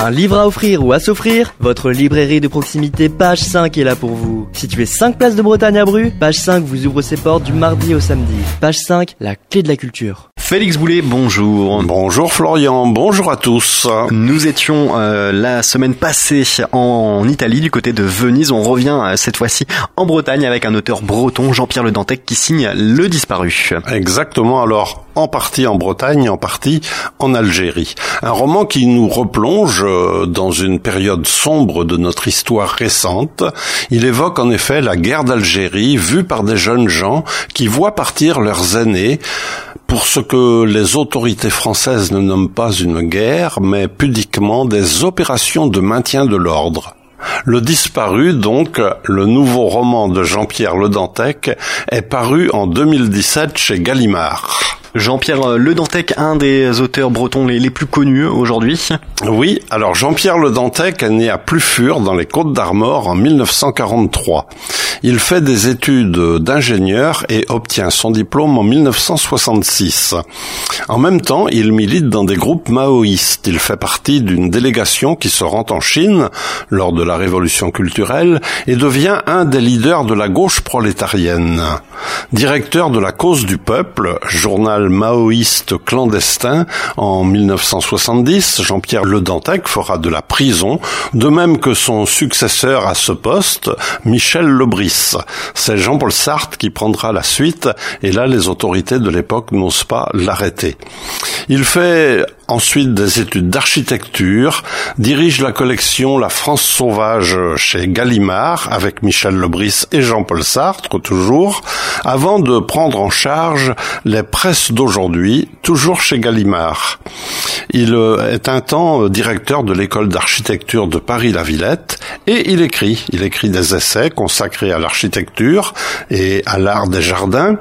Un livre à offrir ou à s'offrir Votre librairie de proximité Page 5 est là pour vous. Située 5 places de Bretagne à Bru, Page 5 vous ouvre ses portes du mardi au samedi. Page 5, la clé de la culture. Félix Boulet, bonjour. Bonjour Florian, bonjour à tous. Nous étions euh, la semaine passée en Italie, du côté de Venise. On revient euh, cette fois-ci en Bretagne avec un auteur breton, Jean-Pierre Le Dantec, qui signe Le Disparu. Exactement, alors en partie en Bretagne, en partie en Algérie. Un roman qui nous replonge euh, dans une période sombre de notre histoire récente. Il évoque en effet la guerre d'Algérie vue par des jeunes gens qui voient partir leurs aînés pour ce que les autorités françaises ne nomment pas une guerre, mais pudiquement des opérations de maintien de l'ordre. Le disparu, donc, le nouveau roman de Jean-Pierre Le Dantec, est paru en 2017 chez Gallimard. Jean-Pierre Le Dantec, un des auteurs bretons les, plus connus aujourd'hui. Oui, alors Jean-Pierre Le Dantec est né à Plufur dans les Côtes d'Armor en 1943. Il fait des études d'ingénieur et obtient son diplôme en 1966. En même temps, il milite dans des groupes maoïstes. Il fait partie d'une délégation qui se rend en Chine lors de la révolution culturelle et devient un des leaders de la gauche prolétarienne. Directeur de la cause du peuple, journal maoïste clandestin, en 1970, Jean-Pierre Le Dantec fera de la prison, de même que son successeur à ce poste, Michel Lebris. C'est Jean-Paul Sartre qui prendra la suite, et là les autorités de l'époque n'osent pas l'arrêter. Il fait ensuite des études d'architecture, dirige la collection La France sauvage chez Gallimard avec Michel Lebris et Jean-Paul Sartre toujours, avant de prendre en charge les presses d'aujourd'hui, toujours chez Gallimard. Il est un temps directeur de l'école d'architecture de Paris-La Villette et il écrit, il écrit des essais consacrés à l'architecture et à l'art des jardins.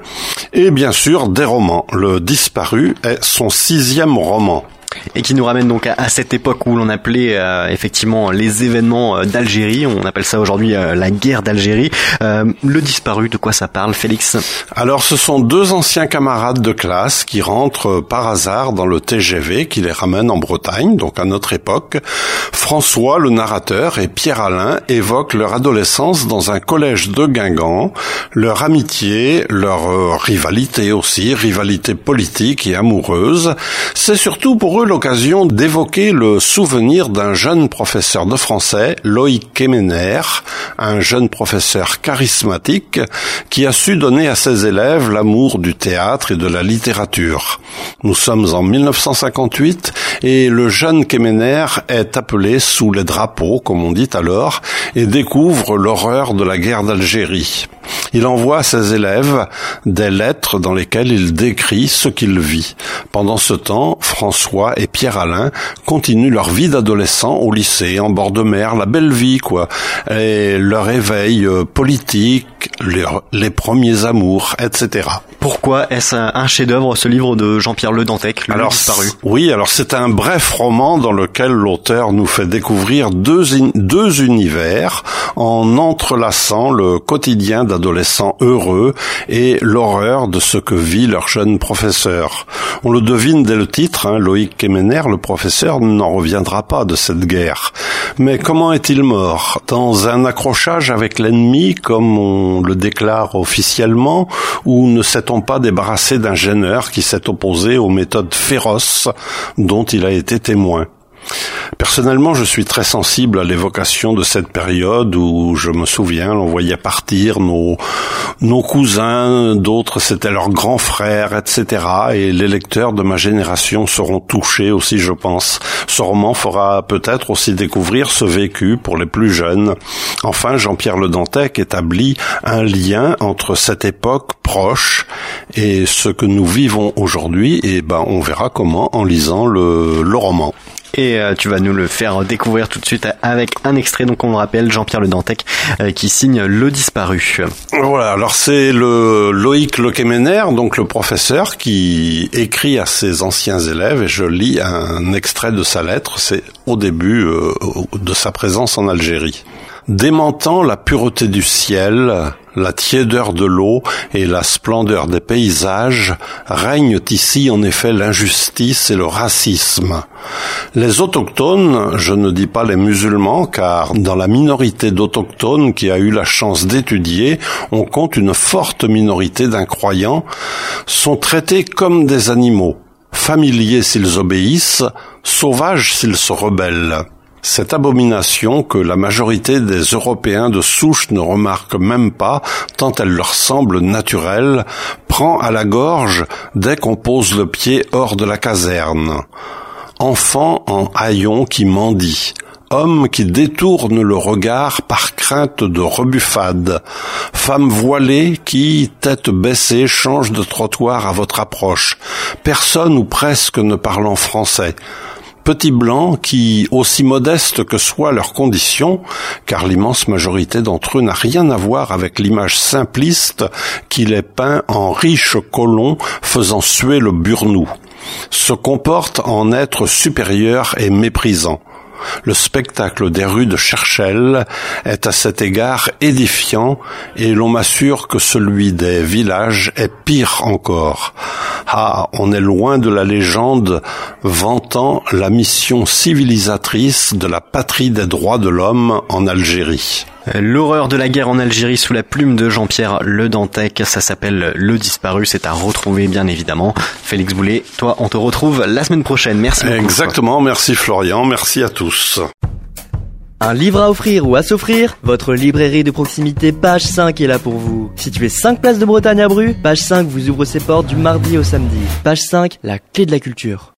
Et bien sûr des romans. Le disparu est son sixième roman et qui nous ramène donc à, cette époque où l'on appelait euh, effectivement les événements euh, d'Algérie. On appelle ça aujourd'hui euh, la guerre d'Algérie. le disparu, de quoi ça parle, Félix? Alors, ce sont deux anciens camarades de classe qui rentrent par hasard dans le TGV qui les ramène en Bretagne, donc à notre époque. François, le narrateur, et Pierre Alain évoquent leur adolescence dans un collège de Guingamp, leur amitié, leur rivalité aussi, rivalité politique et amoureuse. C'est surtout pour eux l'occasion d'évoquer le souvenir d'un jeune professeur de français, Loïc Kemener, un jeune professeur charismatique qui a su donner à ses élèves l'amour du théâtre et de la littérature. Nous sommes en 1958 et le jeune Kemener est appelé sous les drapeaux, comme on dit alors, et découvre l'horreur de la guerre d'Algérie. Il envoie à ses élèves des lettres dans lesquelles il décrit ce qu'il vit. Pendant ce temps, François et Pierre-Alain continuent leur vie d'adolescent au lycée, en bord de mer, la belle vie, quoi. Et leur éveil euh, politique, les, premiers amours, etc. Pourquoi est-ce un chef-d'œuvre ce livre de Jean-Pierre Le Dantec, le alors, disparu Oui, alors c'est un bref roman dans lequel l'auteur nous fait découvrir deux, deux univers en entrelaçant le quotidien d'adolescents heureux et l'horreur de ce que vit leur jeune professeur. On le devine dès le titre, hein, Loïc Kemener, le professeur, n'en reviendra pas de cette guerre. Mais comment est-il mort Dans un accrochage avec l'ennemi, comme on le déclare officiellement, ou ne s'est-on pas débarrassé d'un gêneur qui s'est opposé aux méthodes féroces dont il a été témoin Personnellement, je suis très sensible à l'évocation de cette période où je me souviens, on voyait partir nos, cousins, d'autres c'était leurs grands frères, etc. Et les lecteurs de ma génération seront touchés aussi, je pense. Ce roman fera peut-être aussi découvrir ce vécu pour les plus jeunes. Enfin, Jean-Pierre Le Dantec établit un lien entre cette époque proche et ce que nous vivons aujourd'hui. Et ben, on verra comment en lisant le, le roman et euh, tu vas nous le faire découvrir tout de suite avec un extrait. Donc on le rappelle, Jean-Pierre Le Dantec euh, qui signe Le Disparu. Voilà, alors c'est le Loïc Lequemener, donc le professeur qui écrit à ses anciens élèves et je lis un extrait de sa lettre. C'est au début euh, de sa présence en Algérie. Démentant la pureté du ciel, la tiédeur de l'eau et la splendeur des paysages, règnent ici en effet l'injustice et le racisme. Les autochtones, je ne dis pas les musulmans, car dans la minorité d'autochtones qui a eu la chance d'étudier, on compte une forte minorité d'incroyants, sont traités comme des animaux, familiers s'ils obéissent, sauvages s'ils se rebellent. Cette abomination que la majorité des Européens de souche ne remarquent même pas, tant elle leur semble naturelle, prend à la gorge dès qu'on pose le pied hors de la caserne. Enfant en haillons qui mendie, homme qui détourne le regard par crainte de rebuffade, femme voilée qui, tête baissée, change de trottoir à votre approche, personne ou presque ne parlant français, petits blancs qui, aussi modestes que soient leurs conditions, car l'immense majorité d'entre eux n'a rien à voir avec l'image simpliste qui les peint en riches colons faisant suer le burnou, se comportent en êtres supérieurs et méprisants. Le spectacle des rues de Cherchel est à cet égard édifiant et l'on m'assure que celui des villages est pire encore. Ah, on est loin de la légende vantant la mission civilisatrice de la patrie des droits de l'homme en Algérie. L'horreur de la guerre en Algérie sous la plume de Jean-Pierre Le Dantec, ça s'appelle Le Disparu, c'est à retrouver bien évidemment. Félix Boulet, toi on te retrouve la semaine prochaine, merci beaucoup. Exactement, merci Florian, merci à tous. Un livre à offrir ou à s'offrir? Votre librairie de proximité Page 5 est là pour vous. Situé 5 places de Bretagne à Bru, Page 5 vous ouvre ses portes du mardi au samedi. Page 5, la clé de la culture.